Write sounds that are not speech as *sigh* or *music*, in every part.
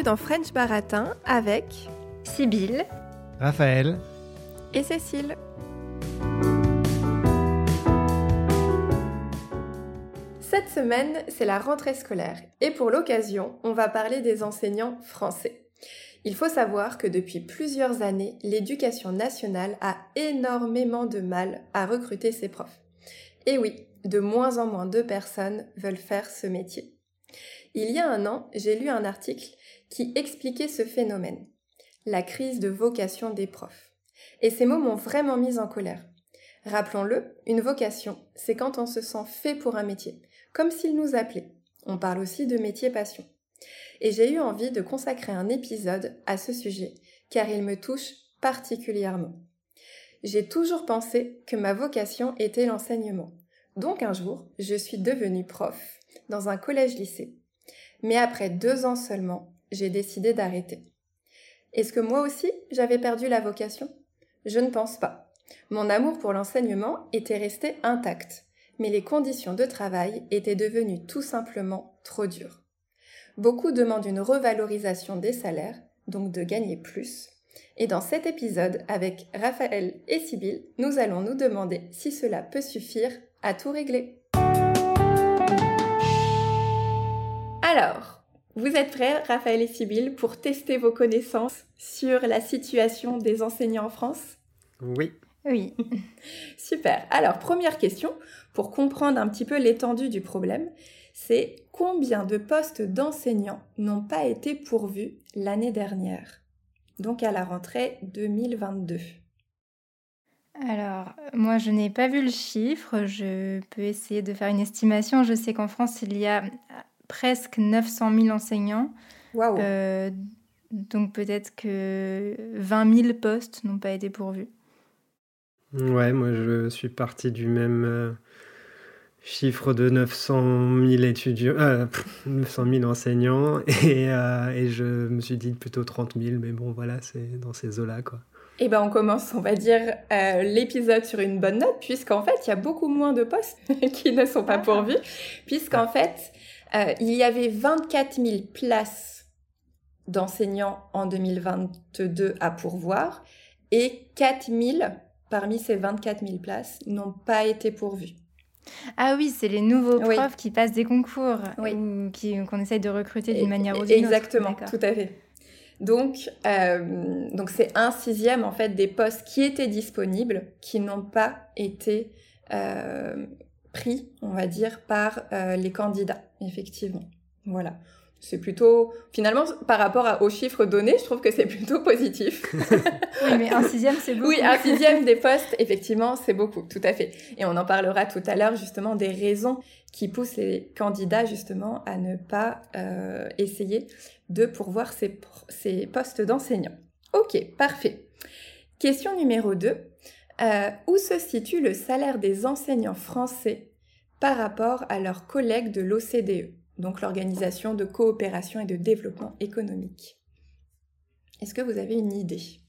Bienvenue dans French Baratin avec Sibylle, Raphaël et Cécile. Cette semaine, c'est la rentrée scolaire et pour l'occasion, on va parler des enseignants français. Il faut savoir que depuis plusieurs années, l'éducation nationale a énormément de mal à recruter ses profs. Et oui, de moins en moins de personnes veulent faire ce métier. Il y a un an, j'ai lu un article qui expliquait ce phénomène, la crise de vocation des profs. Et ces mots m'ont vraiment mise en colère. Rappelons-le, une vocation, c'est quand on se sent fait pour un métier, comme s'il nous appelait. On parle aussi de métier passion. Et j'ai eu envie de consacrer un épisode à ce sujet, car il me touche particulièrement. J'ai toujours pensé que ma vocation était l'enseignement. Donc un jour, je suis devenue prof dans un collège-lycée. Mais après deux ans seulement, j'ai décidé d'arrêter. Est-ce que moi aussi, j'avais perdu la vocation? Je ne pense pas. Mon amour pour l'enseignement était resté intact, mais les conditions de travail étaient devenues tout simplement trop dures. Beaucoup demandent une revalorisation des salaires, donc de gagner plus. Et dans cet épisode, avec Raphaël et Sybille, nous allons nous demander si cela peut suffire à tout régler. Alors, vous êtes prêts, Raphaël et Sybille, pour tester vos connaissances sur la situation des enseignants en France? Oui. Oui. *laughs* Super. Alors, première question, pour comprendre un petit peu l'étendue du problème, c'est combien de postes d'enseignants n'ont pas été pourvus l'année dernière? Donc à la rentrée 2022. Alors, moi, je n'ai pas vu le chiffre. Je peux essayer de faire une estimation. Je sais qu'en France, il y a presque 900 000 enseignants. Euh, donc peut-être que 20 000 postes n'ont pas été pourvus. Ouais, moi je suis parti du même euh, chiffre de 900 000 étudiants, euh, pff, 900 000 enseignants, *laughs* et, euh, et je me suis dit plutôt 30 000, mais bon voilà, c'est dans ces eaux-là quoi. Eh ben, on commence, on va dire, euh, l'épisode sur une bonne note, puisqu'en fait, il y a beaucoup moins de postes *laughs* qui ne sont pas pourvus, puisqu'en fait, euh, il y avait 24 000 places d'enseignants en 2022 à pourvoir, et 4 000 parmi ces 24 000 places n'ont pas été pourvues. Ah oui, c'est les nouveaux Oui. profs qui passent des concours Oui. ou qui qu'on essaye de recruter d'une manière ou d'une autre. Exactement, tout à fait. Donc, euh, donc c'est un sixième en fait des postes qui étaient disponibles qui n'ont pas été euh, pris, on va dire, par euh, les candidats, effectivement. Voilà. C'est plutôt, finalement, par rapport à- aux chiffres donnés, je trouve que c'est plutôt positif. *laughs* Oui, mais un sixième, c'est beaucoup. Oui, un sixième des postes, effectivement, c'est beaucoup, tout à fait. Et on en parlera tout à l'heure, justement, des raisons qui poussent les candidats, justement, à ne pas euh, essayer de pourvoir ces, ces postes d'enseignants. Ok, parfait. Question numéro 2. Où se situe le salaire des enseignants français par rapport à leurs collègues de l'OCDE, donc l'Organisation de coopération et de développement économique? Est-ce que vous avez une idée?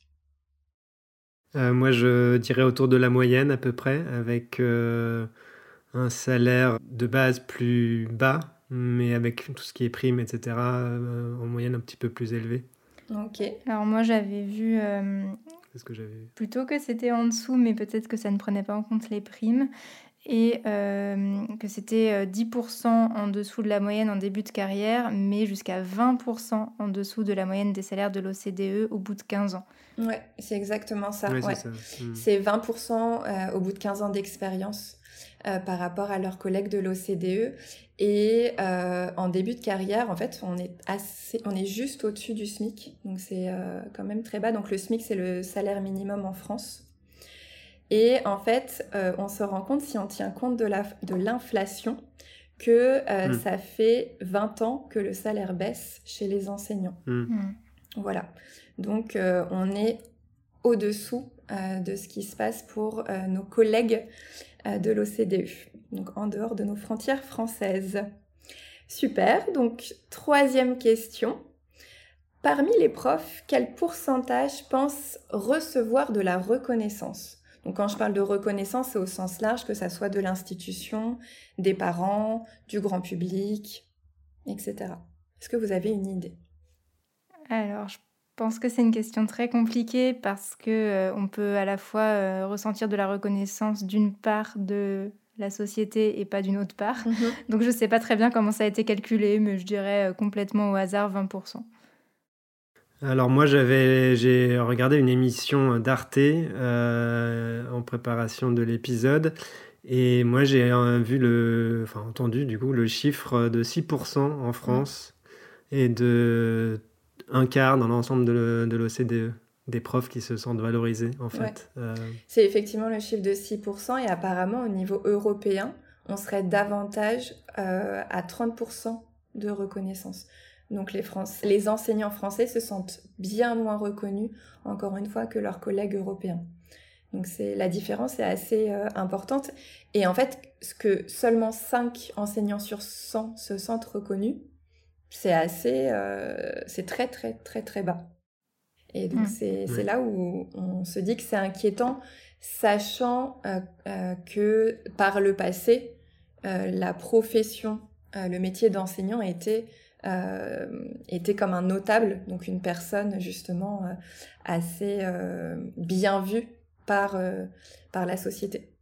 Euh, moi je dirais autour de la moyenne à peu près, avec euh, un salaire de base plus bas, mais avec tout ce qui est prime, etc., euh, en moyenne un petit peu plus élevé. Ok. Alors moi, j'avais vu euh, C'est ce que j'avais vu. plutôt que c'était en dessous, mais peut-être que ça ne prenait pas en compte les primes. Et euh, que c'était euh, 10% en dessous de la moyenne en début de carrière, mais jusqu'à 20% en dessous de la moyenne des salaires de l'OCDE au bout de 15 ans. Ouais, c'est exactement ça. Ouais, ouais. c'est ça. Mm. C'est 20% euh, au bout de 15 ans d'expérience euh, par rapport à leurs collègues de l'OCDE. Et euh, en début de carrière, en fait, on est, assez, on est juste au-dessus du SMIC. Donc c'est euh, quand même très bas. Donc le SMIC, c'est le salaire minimum en France. Et en fait, euh, on se rend compte, si on tient compte de la- de l'inflation, que euh, Mm. ça fait 20 ans que le salaire baisse chez les enseignants. Mm. Hmm. Voilà. Donc, euh, on est au-dessous euh, de ce qui se passe pour euh, nos collègues euh, de l'OCDE, donc en dehors de nos frontières françaises. Super. Donc, troisième question. Parmi les profs, quel pourcentage pense recevoir de la reconnaissance? Donc, quand je parle de reconnaissance, c'est au sens large, que ça soit de l'institution, des parents, du grand public, etc. Est-ce que vous avez une idée? Alors, je pense que c'est une question très compliquée parce que euh, on peut à la fois euh, ressentir de la reconnaissance d'une part de la société et pas d'une autre part. Mhm. Donc je ne sais pas très bien comment ça a été calculé, mais je dirais euh, complètement au hasard 20%. Alors moi j'avais j'ai regardé une émission d'Arte en préparation de l'épisode et moi j'ai vu le enfin entendu du coup le chiffre de 6% en France et de un quart dans l'ensemble de l'OCDE des profs qui se sentent valorisés en fait. Euh, C'est effectivement le chiffre de 6% et apparemment au niveau européen, on serait davantage euh, à 30% de reconnaissance. Donc les, les enseignants français se sentent bien moins reconnus, encore une fois, que leurs collègues européens. Donc c'est la différence est assez euh, importante. Et en fait, ce que seulement 5 enseignants sur 100 se sentent reconnus, c'est assez, euh, c'est très très très très bas. Et donc mmh. c'est là où on se dit que c'est inquiétant, sachant euh, euh, que par le passé, la profession, le métier d'enseignant était était comme un notable, donc une personne justement assez bien vue par par la société.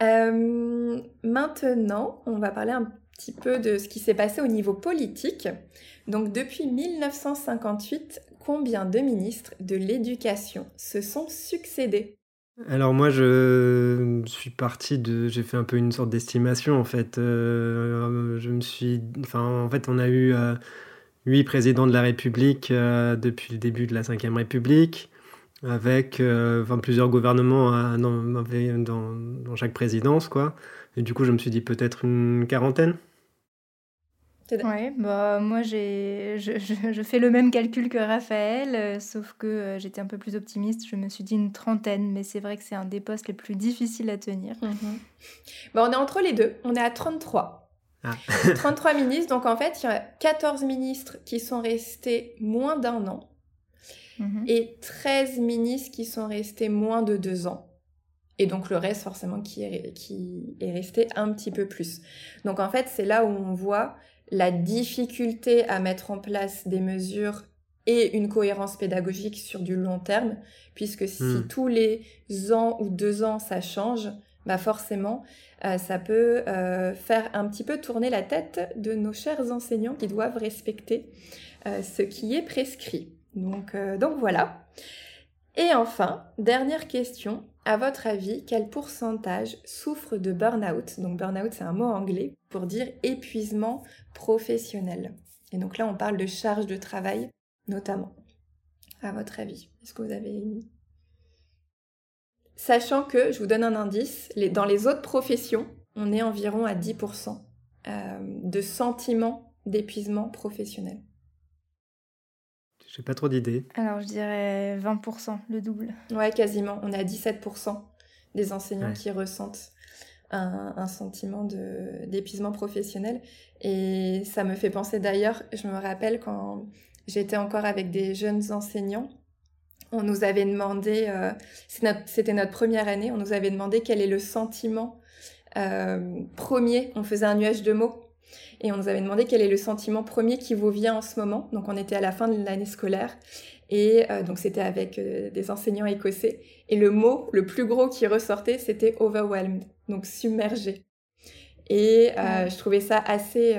maintenant, on va parler un petit peu de ce qui s'est passé au niveau politique. Donc depuis 1958, combien de ministres de l'éducation se sont succédés? Alors moi je suis parti de j'ai fait un peu une sorte d'estimation en fait. Euh, je me suis en fait on a eu euh, huit présidents de la République euh, depuis le début de la Ve République avec plusieurs gouvernements dans, dans, dans, chaque présidence quoi. Et du coup je me suis dit peut-être une quarantaine Ouais, bah moi j'ai je, je, fais le même calcul que Raphaël, euh, sauf que euh, j'étais un peu plus optimiste. Je me suis dit une trentaine, mais c'est vrai que c'est un des postes les plus difficiles à tenir. Mhm. Bah, on est entre les deux, on est à 33. 33 ah. *laughs* ministres, donc en fait il y a 14 ministres qui sont restés moins d'un an mhm. et 13 ministres qui sont restés moins de deux ans. Et donc le reste forcément qui est, qui est resté un petit peu plus. Donc en fait c'est là où on voit la difficulté à mettre en place des mesures et une cohérence pédagogique sur du long terme, puisque si hmm. tous les ans ou deux ans ça change, bah forcément, euh, ça peut euh, faire un petit peu tourner la tête de nos chers enseignants qui doivent respecter euh, ce qui est prescrit. Donc, donc voilà. Et enfin, dernière question, à votre avis, quel pourcentage souffre de burn-out? Donc burn-out, c'est un mot anglais pour dire épuisement professionnel. Et donc là, on parle de charge de travail notamment. À votre avis, est-ce que vous avez Sachant que, je vous donne un indice, dans les autres professions, on est environ à 10% euh, de sentiments d'épuisement professionnel. J'ai pas trop d'idées. Alors je dirais 20%, le double. Ouais, quasiment. On à 17% des enseignants qui ressentent un, sentiment d'épuisement professionnel. Et ça me fait penser d'ailleurs, je me rappelle quand j'étais encore avec des jeunes enseignants, on nous avait demandé, euh, c'était notre, première année, on nous avait demandé quel est le sentiment euh, premier. On faisait un nuage de mots et on nous avait demandé quel est le sentiment premier qui vous vient en ce moment. Donc on était à la fin de l'année scolaire et euh, donc c'était avec euh, des enseignants écossais. Et le mot le plus gros qui ressortait, c'était overwhelmed, donc submergé. Et euh, je trouvais ça assez,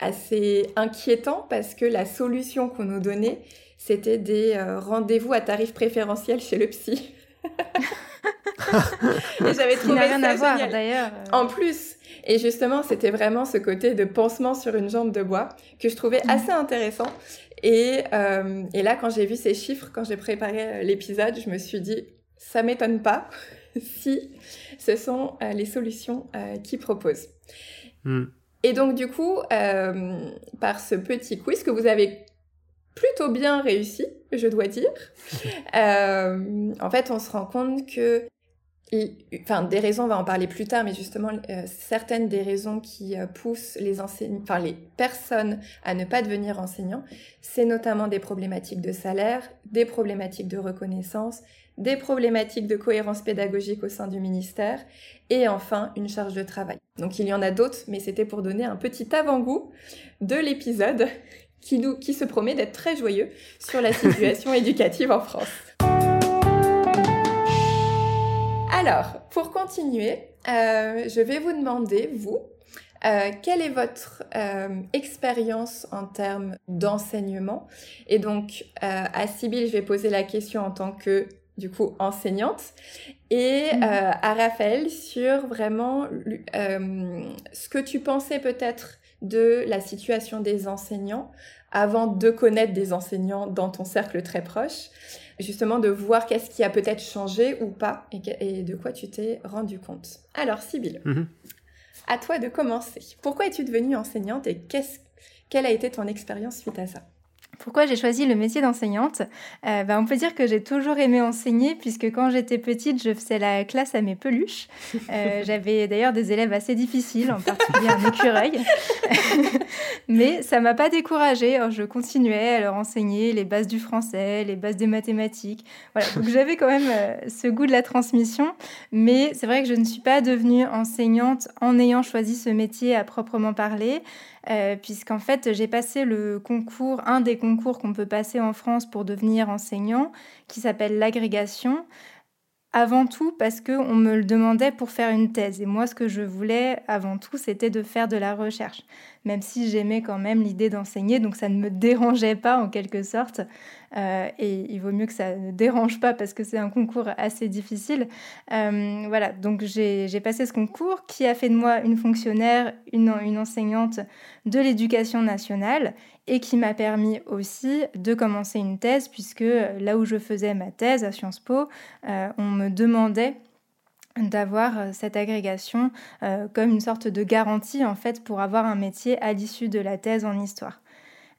assez inquiétant parce que la solution qu'on nous donnait, c'était des rendez-vous à tarif préférentiel chez le psy. *laughs* et j'avais trouvé rien ça à voir d'ailleurs. En plus, et justement, c'était vraiment ce côté de pansement sur une jambe de bois que je trouvais mm. assez intéressant. Et, euh, et là, quand j'ai vu ces chiffres, quand j'ai préparé euh, l'épisode, je me suis dit, ça m'étonne pas *laughs* si ce sont euh, les solutions euh, qu'ils proposent. Mm. Et donc, du coup, euh, par ce petit quiz que vous avez plutôt bien réussi, je dois dire, *laughs* en fait, on se rend compte que enfin des raisons, on va en parler plus tard, mais justement euh, certaines des raisons qui euh, poussent les enfin les personnes à ne pas devenir enseignants, c'est notamment des problématiques de salaire, des problématiques de reconnaissance, des problématiques de cohérence pédagogique au sein du ministère, et enfin une charge de travail. Donc il y en a d'autres, mais c'était pour donner un petit avant-goût de l'épisode qui, nous, qui se promet d'être très joyeux sur la situation *laughs* éducative en France. Alors, pour continuer, euh, je vais vous demander, vous, euh, quelle est votre euh, expérience en termes d'enseignement? Et donc, à Sybille, je vais poser la question en tant que, du coup, enseignante. Et mhm. à Raphaël, sur vraiment ce que tu pensais peut-être de la situation des enseignants avant de connaître des enseignants dans ton cercle très proche justement de voir qu'est-ce qui a peut-être changé ou pas et, de quoi tu t'es rendu compte. Alors, Sybille, mhm. à toi de commencer. Pourquoi es-tu devenue enseignante et quelle a été ton expérience suite à ça? Pourquoi j'ai choisi le métier d'enseignante euh, ben, On peut dire que j'ai toujours aimé enseigner puisque quand j'étais petite, je faisais la classe à mes peluches. Euh, *laughs* j'avais d'ailleurs des élèves assez difficiles, en particulier un écureuil. *laughs* Mais ça m'a pas découragée. Je continuais à leur enseigner les bases du français, les bases des mathématiques. Voilà. Donc j'avais quand même euh, ce goût de la transmission. Mais c'est vrai que je ne suis pas devenue enseignante en ayant choisi ce métier à proprement parler. Euh, puisqu'en fait j'ai passé le concours, un des concours qu'on peut passer en France pour devenir enseignant, qui s'appelle l'agrégation. Avant tout parce qu'on me le demandait pour faire une thèse. Et moi, ce que je voulais avant tout, c'était de faire de la recherche. Même si j'aimais quand même l'idée d'enseigner, donc ça ne me dérangeait pas en quelque sorte. Euh, et il vaut mieux que ça ne dérange pas parce que c'est un concours assez difficile. Euh, voilà, donc j'ai passé ce concours qui a fait de moi une fonctionnaire, une, une enseignante de l'éducation nationale et qui m'a permis aussi de commencer une thèse puisque là où je faisais ma thèse à Sciences Po, euh, on me demandait d'avoir cette agrégation comme une sorte de garantie en fait pour avoir un métier à l'issue de la thèse en histoire.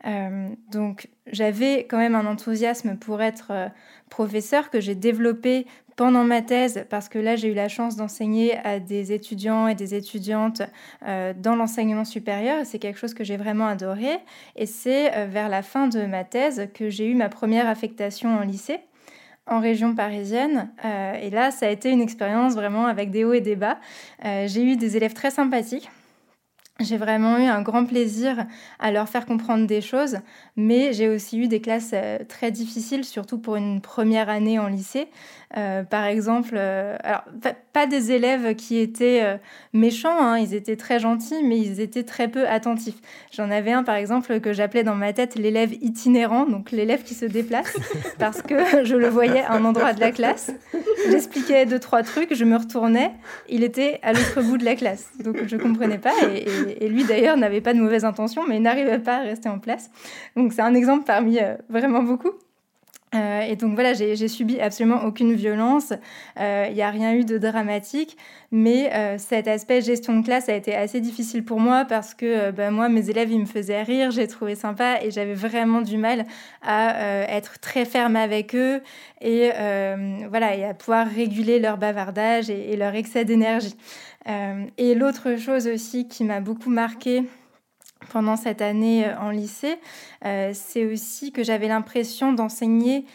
Euh, donc j'avais quand même un enthousiasme pour être euh, professeur que j'ai développé pendant ma thèse parce que là j'ai eu la chance d'enseigner à des étudiants et des étudiantes euh, dans l'enseignement supérieur c'est quelque chose que j'ai vraiment adoré et c'est vers la fin de ma thèse que j'ai eu ma première affectation en lycée en région parisienne. et là, ça a été une expérience vraiment avec des hauts et des bas. j'ai eu des élèves très sympathiques j'ai vraiment eu un grand plaisir à leur faire comprendre des choses, mais j'ai aussi eu des classes euh, très difficiles, surtout pour une première année en lycée. Euh, par exemple, euh, alors, pas des élèves qui étaient méchants, hein, ils étaient très gentils, mais ils étaient très peu attentifs. J'en avais un, par exemple, que j'appelais dans ma tête l'élève itinérant, donc l'élève qui se déplace, *laughs* parce que je le voyais à un endroit de la classe. J'expliquais deux, trois trucs, je me retournais, il était à l'autre bout de la classe. Donc je comprenais pas, et, et lui d'ailleurs n'avait pas de mauvaises intentions, mais il n'arrivait pas à rester en place. Donc c'est un exemple parmi euh, vraiment beaucoup. Euh, et donc voilà, j'ai subi absolument aucune violence, euh, il n'y a rien eu de dramatique, mais cet aspect gestion de classe a été assez difficile pour moi parce que ben, moi, mes élèves, ils me faisaient rire, j'ai trouvé sympa et j'avais vraiment du mal à être très ferme avec eux et, voilà, et à pouvoir réguler leur bavardage et, et leur excès d'énergie. Et l'autre chose aussi qui m'a beaucoup marquée, pendant cette année euh, en lycée, euh, c'est aussi que j'avais l'impression d'enseigner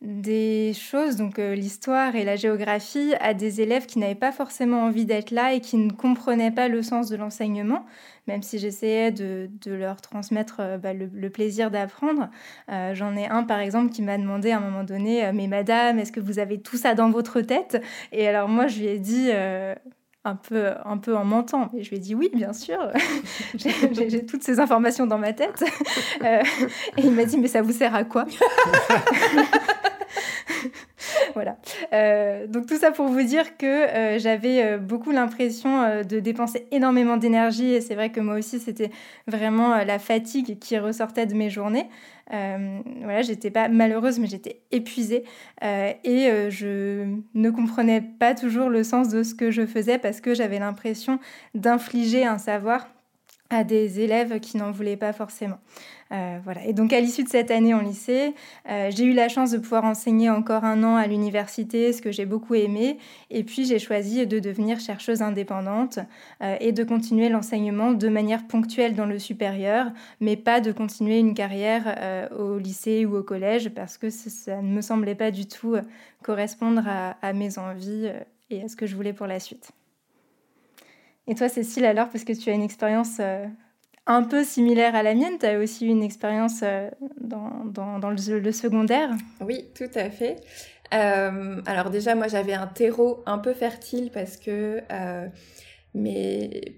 des choses, donc euh, l'histoire et la géographie, à des élèves qui n'avaient pas forcément envie d'être là et qui ne comprenaient pas le sens de l'enseignement, même si j'essayais de, leur transmettre bah, le, plaisir d'apprendre. J'en ai un, par exemple, qui m'a demandé à un moment donné, mais madame, est-ce que vous avez tout ça dans votre tête? Et alors moi, je lui ai dit un peu, un peu en mentant. Et je lui ai dit oui, bien sûr, *laughs* j'ai toutes ces informations dans ma tête. Euh, et il m'a dit, mais ça vous sert à quoi? *laughs* *laughs* voilà. Euh, donc tout ça pour vous dire que euh, j'avais euh, beaucoup l'impression de dépenser énormément d'énergie et c'est vrai que moi aussi c'était vraiment la fatigue qui ressortait de mes journées. voilà, j'étais pas malheureuse mais j'étais épuisée et je ne comprenais pas toujours le sens de ce que je faisais parce que j'avais l'impression d'infliger un savoir à des élèves qui n'en voulaient pas forcément. Euh, voilà. Et donc à l'issue de cette année en lycée, euh, j'ai eu la chance de pouvoir enseigner encore un an à l'université, ce que j'ai beaucoup aimé. Et puis j'ai choisi de devenir chercheuse indépendante euh, et de continuer l'enseignement de manière ponctuelle dans le supérieur, mais pas de continuer une carrière au lycée ou au collège parce que ça ne me semblait pas du tout correspondre à, à mes envies et à ce que je voulais pour la suite. Et toi, Cécile, alors, parce que tu as une expérience un peu similaire à la mienne. Tu as aussi une expérience dans, dans, le, secondaire. Oui, tout à fait. alors déjà, moi, j'avais un terreau un peu fertile parce que mes,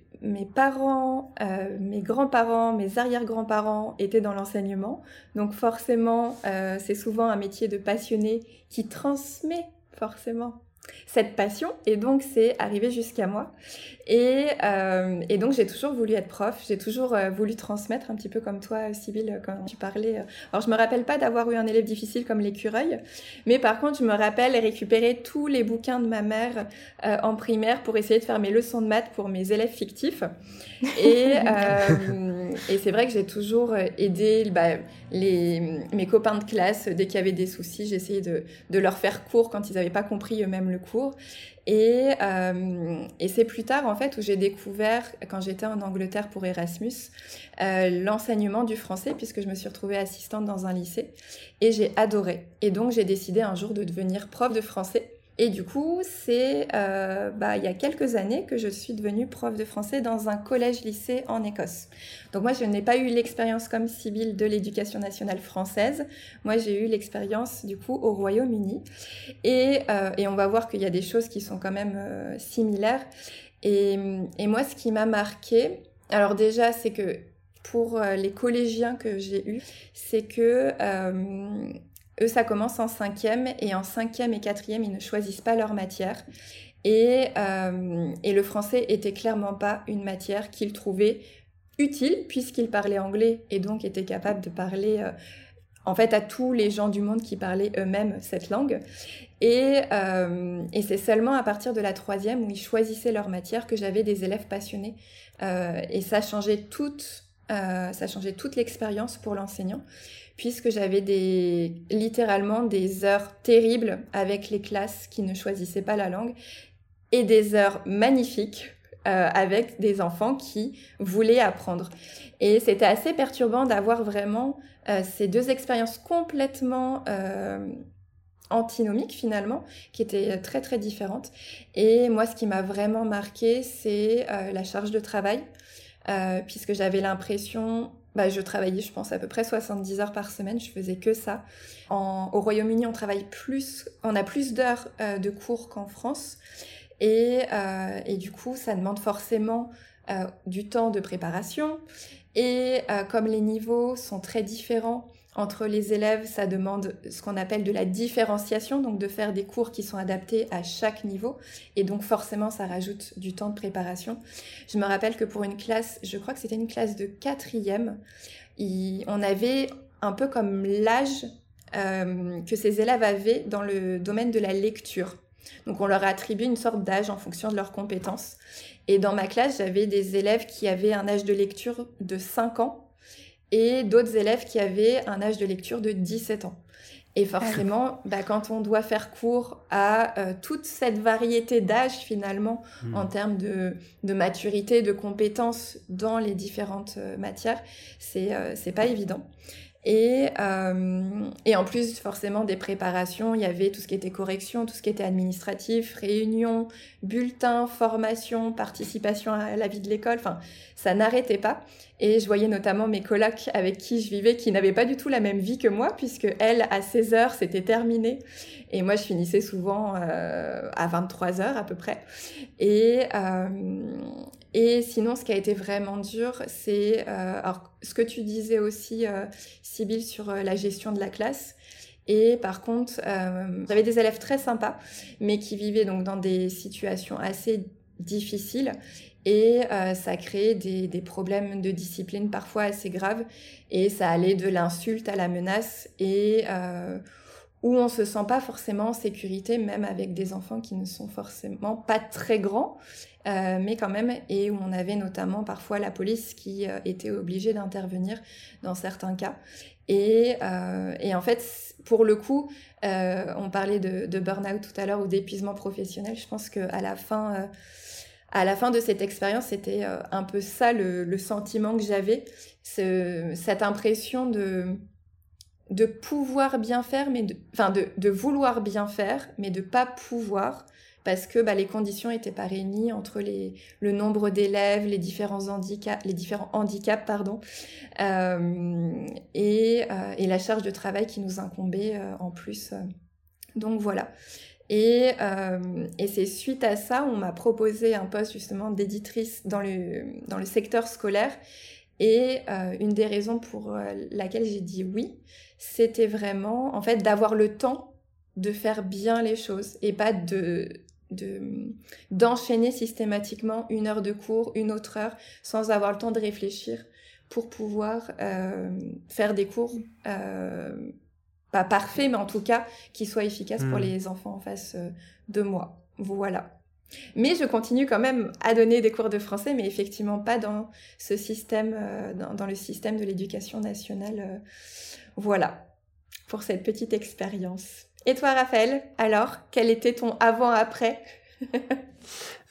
parents, euh, mes grands-parents, mes arrière-grands-parents étaient dans l'enseignement. Donc forcément, euh, c'est souvent un métier de passionné qui transmet forcément cette passion. Et donc c'est arrivé jusqu'à moi. Et, euh, et donc j'ai toujours voulu être prof. J'ai toujours euh, voulu transmettre un petit peu comme toi Sybille quand tu parlais alors je me rappelle pas d'avoir eu un élève difficile comme l'écureuil. Mais par contre je me rappelle récupérer tous les bouquins de ma mère euh, en primaire pour essayer de faire mes leçons de maths pour mes élèves fictifs. Et, et c'est vrai que j'ai toujours aidé bah, les, mes copains de classe dès qu'il y avait des soucis. J'essayais de, de leur faire cours quand ils n'avaient pas compris eux-mêmes cours. Et, euh, et c'est plus tard, en fait, où j'ai découvert, quand j'étais en Angleterre pour Erasmus, euh, l'enseignement du français, puisque je me suis retrouvée assistante dans un lycée. Et j'ai adoré. Et donc, j'ai décidé un jour de devenir prof de français. Et du coup, c'est euh, bah, il y a quelques années que je suis devenue prof de français dans un collège-lycée en Écosse. Donc moi, je n'ai pas eu l'expérience comme Sibylle de l'éducation nationale française. Moi, j'ai eu l'expérience du coup au Royaume-Uni. Et, euh, et, on va voir qu'il y a des choses qui sont quand même euh, similaires. Et, et, moi, ce qui m'a marqué, alors déjà, c'est que pour euh, les collégiens que j'ai eus, c'est que euh, eux, ça commence en cinquième et en cinquième et quatrième, ils ne choisissent pas leur matière. Et, euh, et le français était clairement pas une matière qu'ils trouvaient utile puisqu'ils parlaient anglais et donc étaient capables de parler euh, en fait à tous les gens du monde qui parlaient eux-mêmes cette langue. Et, euh, et c'est seulement à partir de la troisième où ils choisissaient leur matière que j'avais des élèves passionnés. Et ça changeait toute l'expérience pour l'enseignant puisque j'avais littéralement des heures terribles avec les classes qui ne choisissaient pas la langue et des heures magnifiques euh, avec des enfants qui voulaient apprendre. Et c'était assez perturbant d'avoir vraiment euh, ces deux expériences complètement euh, antinomiques finalement, qui étaient très très différentes. Et moi, ce qui m'a vraiment marqué, c'est euh, la charge de travail, euh, puisque j'avais l'impression bah, je travaillais, je pense, à peu près 70 heures par semaine. Je faisais que ça. En, au Royaume-Uni, on travaille plus, on a plus d'heures euh, de cours qu'en France. Et, euh, et, du coup, ça demande forcément euh, du temps de préparation. Et comme les niveaux sont très différents, entre les élèves, ça demande ce qu'on appelle de la différenciation, donc de faire des cours qui sont adaptés à chaque niveau. Et donc forcément, ça rajoute du temps de préparation. Je me rappelle que pour une classe, je crois que c'était une classe de quatrième, on avait un peu comme l'âge euh, que ces élèves avaient dans le domaine de la lecture. Donc on leur a attribué une sorte d'âge en fonction de leurs compétences. Et dans ma classe, j'avais des élèves qui avaient un âge de lecture de 5 ans et d'autres élèves qui avaient un âge de lecture de 17 ans. Et forcément, bah, quand on doit faire cours à euh, toute cette variété d'âge finalement, mmh. en termes de, de, maturité, de compétences dans les différentes euh, matières, c'est euh, c'est pas évident. Et, euh, et en plus, forcément, des préparations, il y avait tout ce qui était correction, tout ce qui était administratif, réunion, bulletin, formation, participation à la vie de l'école. Enfin, ça n'arrêtait pas. Et je voyais notamment mes colocs avec qui je vivais qui n'avaient pas du tout la même vie que moi, puisque elle, à 16 heures, c'était terminé. Et moi, je finissais souvent euh, à 23 heures à peu près. Et, euh, et sinon, ce qui a été vraiment dur, c'est euh, alors ce que tu disais aussi, euh, Sybille, sur euh, la gestion de la classe. Et par contre, j'avais des élèves très sympas, mais qui vivaient donc dans des situations assez difficiles. Et ça créait des, problèmes de discipline parfois assez graves. Et ça allait de l'insulte à la menace. Et où on se sent pas forcément en sécurité, même avec des enfants qui ne sont forcément pas très grands, euh, mais quand même, et où on avait notamment parfois la police qui euh, était obligée d'intervenir dans certains cas. Et, euh, et, en fait, pour le coup, euh, on parlait de, de burn-out tout à l'heure ou d'épuisement professionnel. Je pense qu'à la fin, euh, à la fin de cette expérience, c'était un peu ça le, le sentiment que j'avais, cette impression de de pouvoir bien faire, mais de, enfin de, vouloir bien faire, mais de pas pouvoir parce que bah, les conditions n'étaient pas réunies entre les, le nombre d'élèves, les différents handicaps, les différents handicaps pardon, et, et, la charge de travail qui nous incombait en plus. Donc voilà. Et, euh, et c'est suite à ça, on m'a proposé un poste justement d'éditrice dans le, dans le secteur scolaire. Et euh, une des raisons pour euh, laquelle j'ai dit oui, c'était vraiment en fait d'avoir le temps de faire bien les choses et pas de d'enchaîner systématiquement une heure de cours, une autre heure, sans avoir le temps de réfléchir pour pouvoir faire des cours pas parfait, mais en tout cas qui soit efficace pour hmm. les enfants en face euh, de moi. Voilà. Mais je continue quand même à donner des cours de français, mais effectivement pas dans ce système, euh, dans, le système de l'éducation nationale. Euh. voilà, pour cette petite expérience. Et toi, Raphaël, alors, quel était ton avant-après?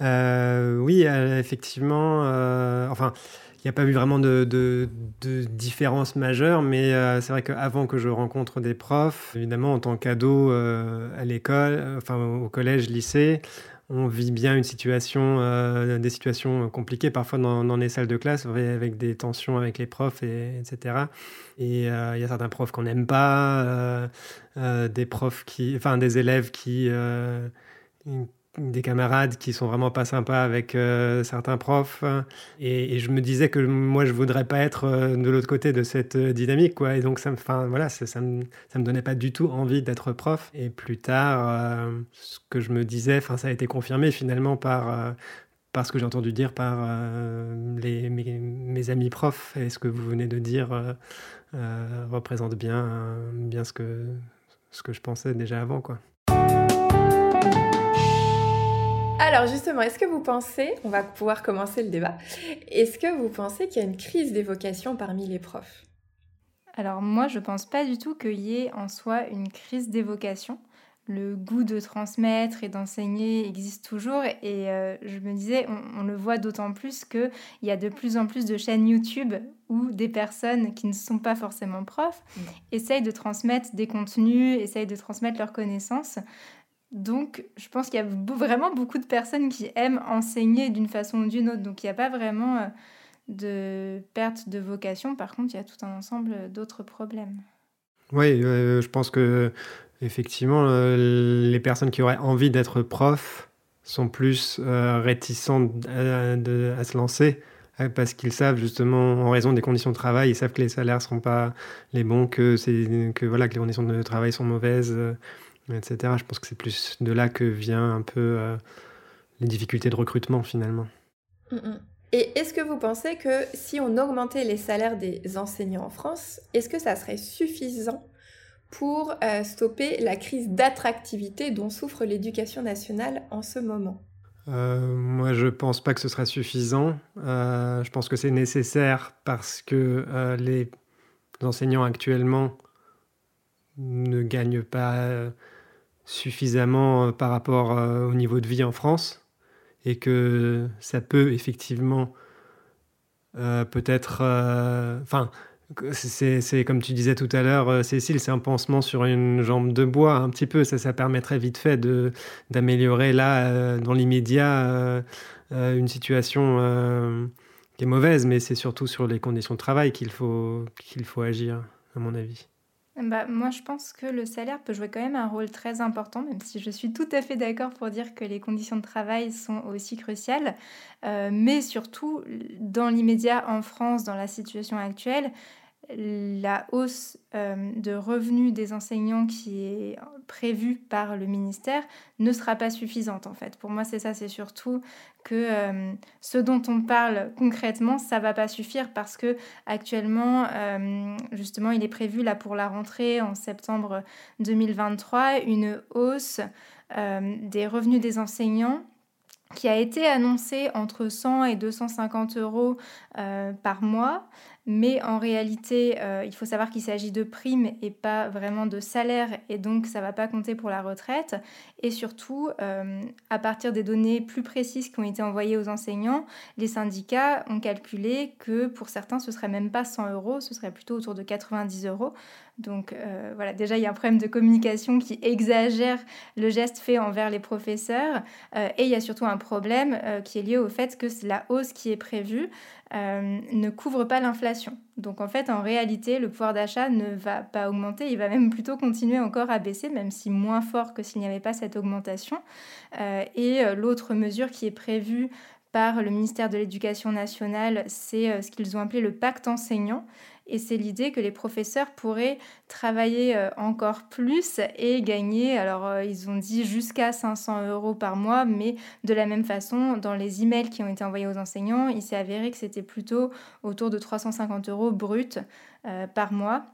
Oui, effectivement, enfin il n'y a pas eu vraiment de, différence majeure, mais euh, c'est vrai qu'avant que je rencontre des profs, évidemment, en tant qu'ado euh, à l'école, euh, enfin au collège, lycée, on vit bien une situation, des situations compliquées parfois dans, les salles de classe, avec des tensions avec les profs, et, etc. Et il y a certains profs qu'on n'aime pas, des profs qui, enfin des élèves qui des camarades qui sont vraiment pas sympas avec euh, certains profs. Et, je me disais que moi, je voudrais pas être euh, de l'autre côté de cette euh, dynamique, quoi. Et donc, ça me, enfin, voilà, ça, ça, me, ça me donnait pas du tout envie d'être prof. Et plus tard, ce que je me disais, enfin, ça a été confirmé finalement par, par ce que j'ai entendu dire par les, mes, mes, amis profs. Et ce que vous venez de dire représente bien, bien ce que, ce que je pensais déjà avant, quoi. Alors justement, est-ce que vous pensez, on va pouvoir commencer le débat, est-ce que vous pensez qu'il y a une crise des vocations parmi les profs? Alors moi, je pense pas du tout qu'il y ait en soi une crise des vocations. Le goût de transmettre et d'enseigner existe toujours et euh, je me disais, on, le voit d'autant plus qu'il y a de plus en plus de chaînes YouTube où des personnes qui ne sont pas forcément profs essayent de transmettre des contenus, essayent de transmettre leurs connaissances. Donc, je pense qu'il y a vraiment beaucoup de personnes qui aiment enseigner d'une façon ou d'une autre. Donc, il n'y a pas vraiment euh, de perte de vocation. Par contre, il y a tout un ensemble d'autres problèmes. Oui, je pense que effectivement, euh, les personnes qui auraient envie d'être prof sont plus euh, réticentes à, se lancer parce qu'ils savent justement, en raison des conditions de travail, ils savent que les salaires ne seront pas les bons, que, voilà, que les conditions de travail sont mauvaises etc. Je pense que c'est plus de là que vient un peu euh, les difficultés de recrutement finalement. Mm, mm. Et est-ce que vous pensez que si on augmentait les salaires des enseignants en France, est-ce que ça serait suffisant pour euh, stopper la crise d'attractivité dont souffre l'éducation nationale en ce moment? Euh, moi, je pense pas que ce sera suffisant. je pense que c'est nécessaire parce que les enseignants actuellement ne gagnent pas suffisamment euh, par rapport euh, au niveau de vie en France et que ça peut effectivement euh, peut-être... Enfin, c'est comme tu disais tout à l'heure, Cécile, c'est un pansement sur une jambe de bois, un petit peu. Ça, ça permettrait vite fait d'améliorer là, dans l'immédiat, une situation qui est mauvaise, mais c'est surtout sur les conditions de travail qu'il faut, qu'il faut agir, à mon avis. Bah, moi, je pense que le salaire peut jouer quand même un rôle très important, même si je suis tout à fait d'accord pour dire que les conditions de travail sont aussi cruciales. Euh, mais surtout, dans l'immédiat en France, dans la situation actuelle, la hausse euh, de revenus des enseignants qui est prévue par le ministère ne sera pas suffisante en fait. Pour moi, c'est ça, c'est surtout que euh, ce dont on parle concrètement, ça va pas suffire parce que actuellement, euh, justement, il est prévu là pour la rentrée en septembre 2023 une hausse des revenus des enseignants qui a été annoncée entre 100 et 250 euros par mois. mais en réalité, euh, il faut savoir qu'il s'agit de primes et pas vraiment de salaire, et donc ça ne va pas compter pour la retraite. Et surtout, euh, à partir des données plus précises qui ont été envoyées aux enseignants, les syndicats ont calculé que pour certains, ce serait même pas 100 euros, ce serait plutôt autour de 90 euros. Donc euh, voilà, déjà il y a un problème de communication qui exagère le geste fait envers les professeurs et il y a surtout un problème qui est lié au fait que la hausse qui est prévue ne couvre pas l'inflation. Donc en fait, en réalité, le pouvoir d'achat ne va pas augmenter, il va même plutôt continuer encore à baisser, même si moins fort que s'il n'y avait pas cette augmentation. Euh, et euh, l'autre mesure qui est prévue par le ministère de l'Éducation nationale, c'est euh, ce qu'ils ont appelé le pacte enseignant. Et c'est l'idée que les professeurs pourraient travailler euh, encore plus et gagner, alors euh, ils ont dit jusqu'à 500 euros par mois, mais de la même façon, dans les emails qui ont été envoyés aux enseignants, il s'est avéré que c'était plutôt autour de 350 euros bruts par mois.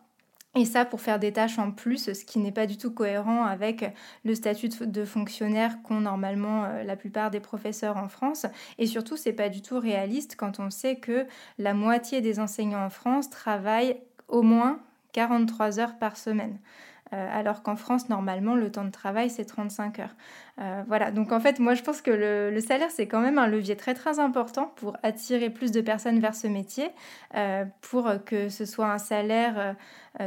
Et ça pour faire des tâches en plus, ce qui n'est pas du tout cohérent avec le statut de fonctionnaire qu'ont normalement euh, la plupart des professeurs en France. Et surtout, c'est pas du tout réaliste quand on sait que la moitié des enseignants en France travaillent au moins 43 heures par semaine. Euh, alors qu'en France, normalement, le temps de travail, c'est 35 heures. Euh, voilà, donc en fait, moi, je pense que le, salaire, c'est quand même un levier très, très important pour attirer plus de personnes vers ce métier, euh, pour que ce soit un salaire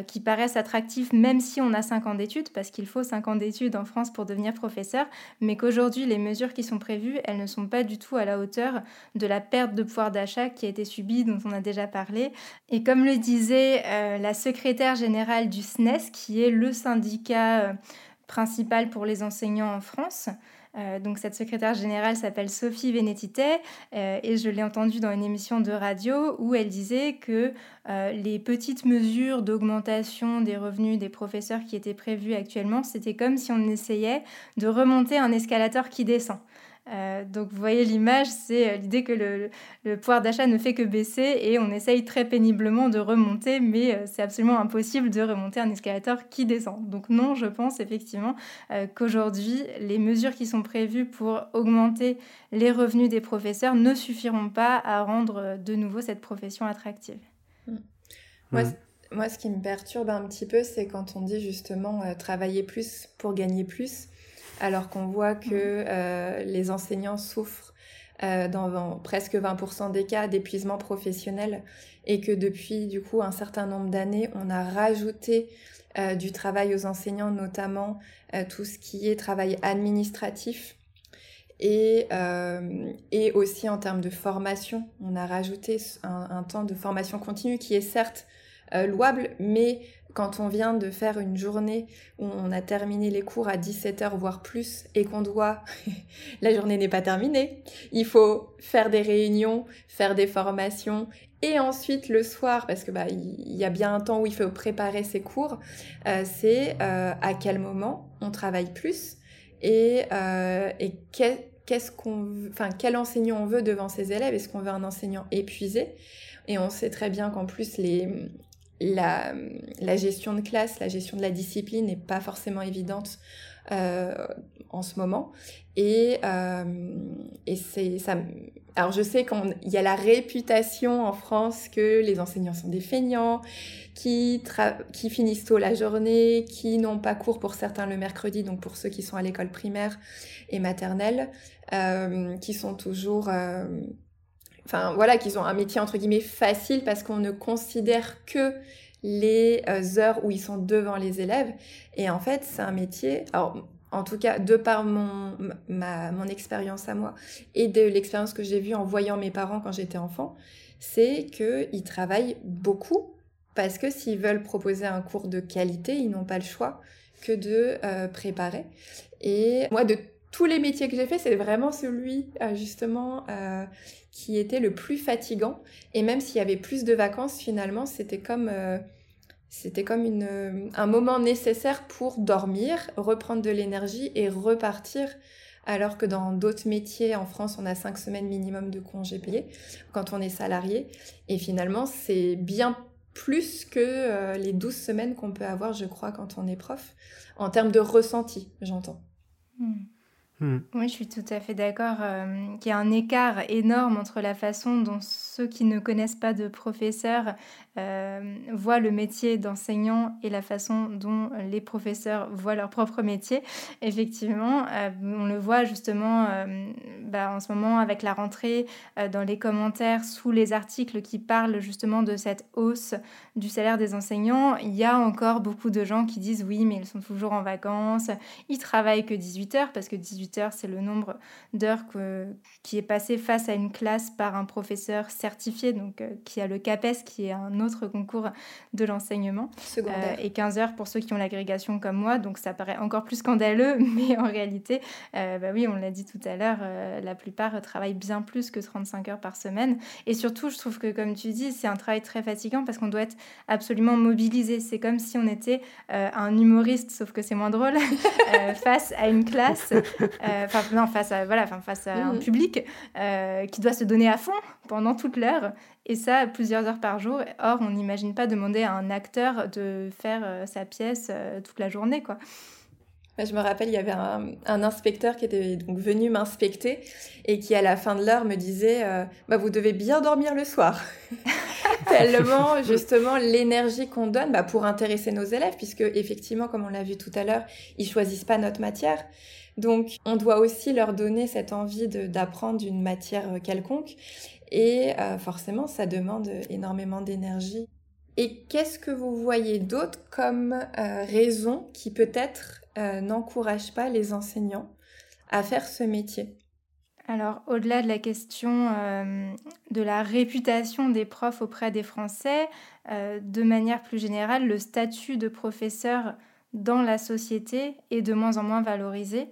qui paraisse attractif, même si on a 5 ans d'études, parce qu'il faut 5 ans d'études en France pour devenir professeur, mais qu'aujourd'hui, les mesures qui sont prévues, elles ne sont pas du tout à la hauteur de la perte de pouvoir d'achat qui a été subie, dont on a déjà parlé. Et comme le disait la secrétaire générale du SNES, qui est le syndicat euh, principal pour les enseignants en France. Euh, donc cette secrétaire générale s'appelle Sophie Vénétité euh, et je l'ai entendue dans une émission de radio où elle disait que les petites mesures d'augmentation des revenus des professeurs qui étaient prévues actuellement, c'était comme si on essayait de remonter un escalator qui descend. Euh, donc vous voyez l'image, c'est euh, l'idée que le, pouvoir d'achat ne fait que baisser et on essaye très péniblement de remonter, mais euh, c'est absolument impossible de remonter un escalator qui descend. Donc non, je pense effectivement qu'aujourd'hui, les mesures qui sont prévues pour augmenter les revenus des professeurs ne suffiront pas à rendre de nouveau cette profession attractive. Mmh. Moi, moi, ce qui me perturbe un petit peu, c'est quand on dit justement travailler plus pour gagner plus alors qu'on voit que euh, les enseignants souffrent euh, dans, presque 20% des cas d'épuisement professionnel et que depuis du coup un certain nombre d'années, on a rajouté euh, du travail aux enseignants, notamment tout ce qui est travail administratif. Et, aussi en termes de formation, on a rajouté un temps de formation continue qui est certes louable, mais quand on vient de faire une journée où on a terminé les cours à 17h voire plus et qu'on doit, *laughs* la journée n'est pas terminée, il faut faire des réunions, faire des formations et ensuite le soir, parce que bah il y a bien un temps où il faut préparer ses cours, euh, c'est euh, à quel moment on travaille plus et, euh, et qu'est-ce qu'on, enfin quel enseignant on veut devant ses élèves? Est-ce qu'on veut un enseignant épuisé? Et on sait très bien qu'en plus les la, la, gestion de classe, la gestion de la discipline n'est pas forcément évidente euh, en ce moment. Et, euh, et c'est ça. Alors je sais qu'il y a la réputation en France que les enseignants sont des feignants, qui, qui finissent tôt la journée, qui n'ont pas cours pour certains le mercredi, donc pour ceux qui sont à l'école primaire et maternelle, euh, qui sont toujours enfin voilà, qu'ils ont un métier entre guillemets facile parce qu'on ne considère que les euh, heures où ils sont devant les élèves. Et en fait, c'est un métier, alors en tout cas de par mon, ma, mon expérience à moi et de l'expérience que j'ai vue en voyant mes parents quand j'étais enfant, c'est qu'ils travaillent beaucoup parce que s'ils veulent proposer un cours de qualité, ils n'ont pas le choix que de euh, préparer. Et moi, de tous les métiers que j'ai fait, c'est vraiment celui euh, justement euh, qui était le plus fatigant. Et même s'il y avait plus de vacances, finalement, c'était comme euh, c'était comme un moment nécessaire pour dormir, reprendre de l'énergie et repartir. Alors que dans d'autres métiers en France, on a cinq semaines minimum de congés payés quand on est salarié. Et finalement, c'est bien plus que les 12 semaines qu'on peut avoir, je crois, quand on est prof, en termes de ressenti, j'entends. Hmm. Hmm. Oui, je suis tout à fait d'accord euh, qu'il y a un écart énorme entre la façon dont ceux qui ne connaissent pas de professeurs euh, voient le métier d'enseignant et la façon dont les professeurs voient leur propre métier. Effectivement, euh, on le voit justement bah, en ce moment avec la rentrée dans les commentaires sous les articles qui parlent justement de cette hausse du salaire des enseignants. Il y a encore beaucoup de gens qui disent oui, mais ils sont toujours en vacances, ils travaillent que 18 heures parce que 18 c'est le nombre d'heures qui est passé face à une classe par un professeur certifié, donc euh, qui a le CAPES, qui est un autre concours de l'enseignement. Euh, et 15 heures pour ceux qui ont l'agrégation comme moi, donc ça paraît encore plus scandaleux, *laughs* mais en réalité, euh, bah oui, on l'a dit tout à l'heure, la plupart travaillent bien plus que 35 heures par semaine. Et surtout, je trouve que, comme tu dis, c'est un travail très fatigant parce qu'on doit être absolument mobilisé. C'est comme si on était un humoriste, sauf que c'est moins drôle, *laughs* face à une classe euh, non, face à, voilà, face à un mhm. public euh, qui doit se donner à fond pendant toute l'heure, et ça plusieurs heures par jour. Or, on n'imagine pas demander à un acteur de faire euh, sa pièce toute la journée, quoi. Je me rappelle, il y avait un, inspecteur qui était donc venu m'inspecter et qui, à la fin de l'heure, me disait bah, Vous devez bien dormir le soir. *laughs* Tellement, *laughs* justement, l'énergie qu'on donne bah, pour intéresser nos élèves, puisque, effectivement, comme on l'a vu tout à l'heure, ils choisissent pas notre matière. Donc, on doit aussi leur donner cette envie d'apprendre une matière quelconque. Et euh, forcément, ça demande énormément d'énergie. Et qu'est-ce que vous voyez d'autre comme euh, raison qui peut-être euh, n'encourage pas les enseignants à faire ce métier? Alors, au-delà de la question de la réputation des profs auprès des Français, de manière plus générale, le statut de professeur dans la société est de moins en moins valorisé.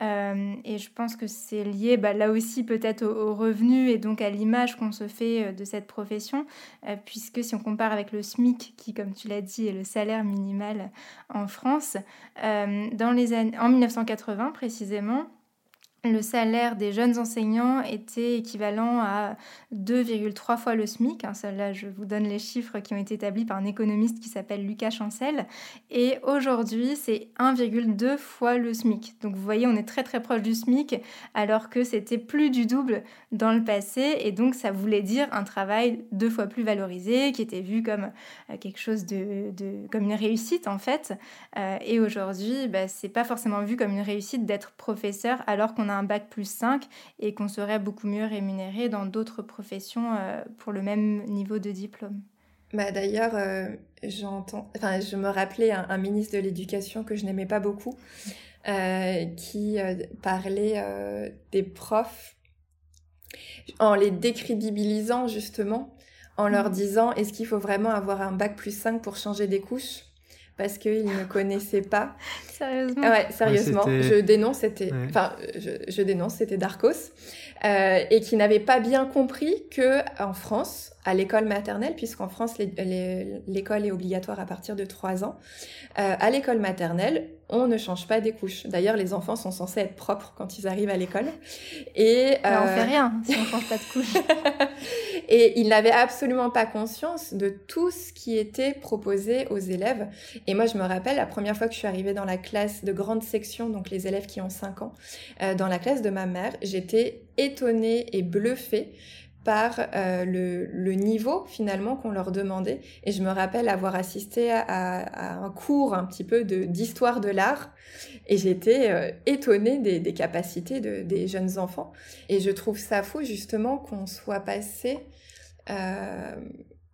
Euh, et je pense que c'est lié bah, là aussi peut-être aux, revenus et donc à l'image qu'on se fait euh, de cette profession, euh, puisque si on compare avec le SMIC, qui comme tu l'as dit est le salaire minimal en France, dans les années, en 1980 précisément, le salaire des jeunes enseignants était équivalent à 2,3 fois le SMIC. Hein, là, je vous donne les chiffres qui ont été établis par un économiste qui s'appelle Lucas Chancel. Et aujourd'hui, c'est 1,2 fois le SMIC. Donc vous voyez, on est très très proche du SMIC, alors que c'était plus du double dans le passé. Et donc ça voulait dire un travail deux fois plus valorisé, qui était vu comme euh, quelque chose de, comme une réussite en fait. Euh, et aujourd'hui, bah, c'est pas forcément vu comme une réussite d'être professeur, alors qu'on un bac plus 5 et qu'on serait beaucoup mieux rémunéré dans d'autres professions euh, pour le même niveau de diplôme. Bah d'ailleurs, euh, j'entends, enfin, je me rappelais un, ministre de l'Éducation que je n'aimais pas beaucoup, euh, qui parlait des profs en les décrédibilisant justement, en leur mmh. disant est-ce qu'il faut vraiment avoir un bac plus 5 pour changer des couches? Parce qu'ils ne connaissaient pas. *laughs* Sérieusement Ouais, sérieusement. je dénonce, c'était. Enfin, je, dénonce, c'était Darkos. Euh, et qui n'avait pas bien compris que en France, à l'école maternelle, puisqu'en France, l'école est obligatoire à partir de 3 ans, euh, à l'école maternelle, on ne change pas des couches. D'ailleurs, les enfants sont censés être propres quand ils arrivent à l'école. Et bah, on fait euh, rien si on *laughs* change pas de couche. *laughs* et ils n'avaient absolument pas conscience de tout ce qui était proposé aux élèves. Et moi, je me rappelle la première fois que je suis arrivée dans la classe de grande section, donc les élèves qui ont 5 ans, euh, dans la classe de ma mère, j'étais étonnée et bluffée par euh, le, niveau finalement qu'on leur demandait. Et je me rappelle avoir assisté à, un cours un petit peu d'histoire de, l'art et j'étais euh, étonnée des, capacités de, des jeunes enfants. Et je trouve ça fou justement qu'on soit passé euh,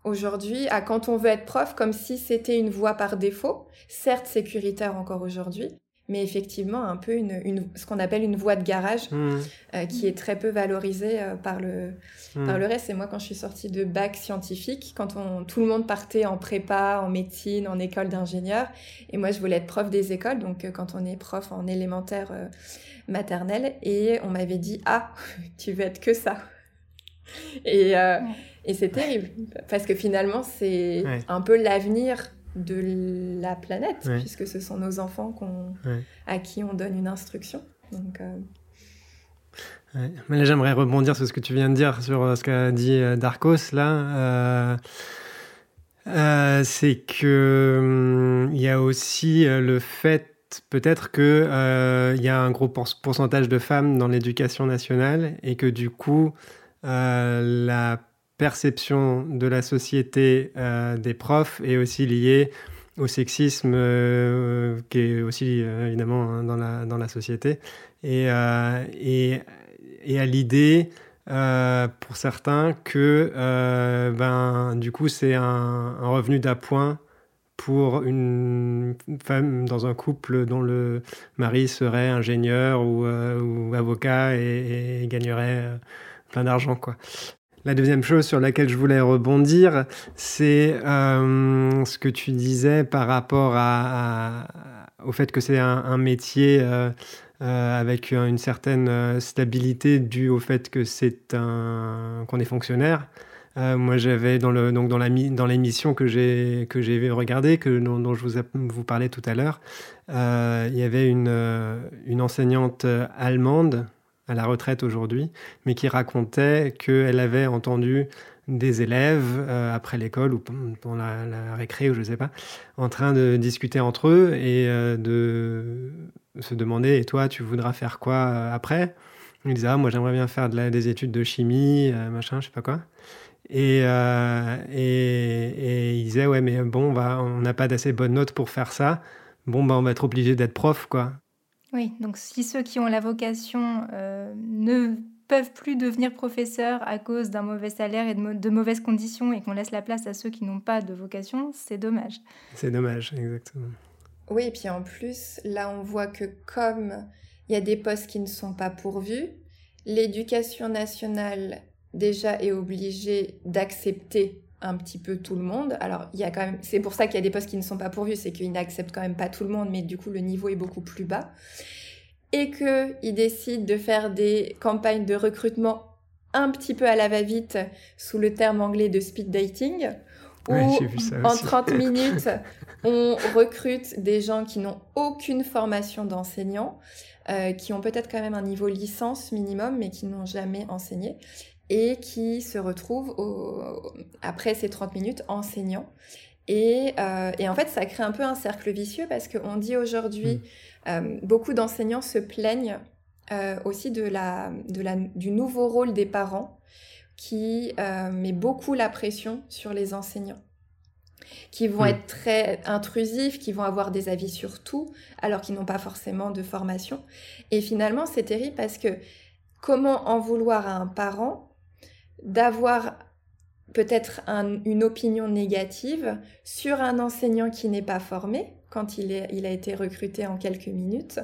aujourd'hui à quand on veut être prof comme si c'était une voie par défaut, certes sécuritaire encore aujourd'hui, mais effectivement un peu une, ce qu'on appelle une voie de garage mmh. euh, qui est très peu valorisée euh, par, le, mmh. par le reste. Et moi, quand je suis sortie de bac scientifique, quand on, tout le monde partait en prépa, en médecine, en école d'ingénieur, et moi, je voulais être prof des écoles, donc euh, quand on est prof en élémentaire maternelle, et on m'avait dit, ah, *laughs* tu veux être que ça. Et, et c'est terrible, parce que finalement, c'est un peu l'avenir de la planète, puisque ce sont nos enfants à qui on donne une instruction. Donc, euh, Mais j'aimerais rebondir sur ce que tu viens de dire, sur euh, ce qu'a dit euh, Darkos, là. c'est que hum, il y a aussi le fait peut-être qu'il euh, y a un gros pourcentage de femmes dans l'éducation nationale et que du coup, la perception de la société euh, des profs est aussi liée au sexisme qui est aussi évidemment hein, dans, la, dans la société et, et, et, à l'idée pour certains que ben, du coup c'est un, revenu d'appoint pour une femme dans un couple dont le mari serait ingénieur ou, euh, avocat et, gagnerait euh, plein d'argent. quoi. La deuxième chose sur laquelle je voulais rebondir, c'est euh, ce que tu disais par rapport au fait que c'est un, métier avec une certaine stabilité due au fait que c'est qu'on est fonctionnaire. Euh, moi, j'avais dans donc dans l'émission que j'ai que j'ai regardé, que dont, je vous parlais tout à l'heure, euh, il y avait euh, une enseignante allemande à la retraite aujourd'hui, mais qui racontait qu'elle avait entendu des élèves après l'école ou pendant la, récré ou je ne sais pas, en train de discuter entre eux et de se demander et toi tu voudras faire quoi après? Ils disaient ah moi j'aimerais bien faire de la, des études de chimie machin je sais pas quoi. Euh, et, et, il disait, ouais, mais bon, on n'a pas d'assez bonnes notes pour faire ça. Bon, bah, on va être obligé d'être prof, quoi. Oui, donc si ceux qui ont la vocation euh, ne peuvent plus devenir professeurs à cause d'un mauvais salaire et de, de mauvaises conditions et qu'on laisse la place à ceux qui n'ont pas de vocation, c'est dommage. C'est dommage, exactement. Oui, et puis en plus, là, on voit que comme il y a des postes qui ne sont pas pourvus, l'éducation nationale déjà est obligé d'accepter un petit peu tout le monde. Alors, il y a quand même, c'est pour ça qu'il y a des postes qui ne sont pas pourvus, c'est qu'ils n'acceptent quand même pas tout le monde, mais du coup, le niveau est beaucoup plus bas. Et qu'ils décident de faire des campagnes de recrutement un petit peu à la va-vite sous le terme anglais de speed dating, où en 30 *laughs* minutes, on recrute des gens qui n'ont aucune formation d'enseignant, euh, qui ont peut-être quand même un niveau licence minimum, mais qui n'ont jamais enseigné et qui se retrouve après ces 30 minutes enseignant. Et, euh, et, en fait, ça crée un peu un cercle vicieux parce qu'on dit aujourd'hui, mm. euh, beaucoup d'enseignants se plaignent euh, aussi de la, de la, du nouveau rôle des parents qui met beaucoup la pression sur les enseignants qui vont mm. être très intrusifs, qui vont avoir des avis sur tout, alors qu'ils n'ont pas forcément de formation. Et finalement, c'est terrible parce que comment en vouloir à un parent d'avoir peut-être une opinion négative sur un enseignant qui n'est pas formé quand il, est, il a été recruté en quelques minutes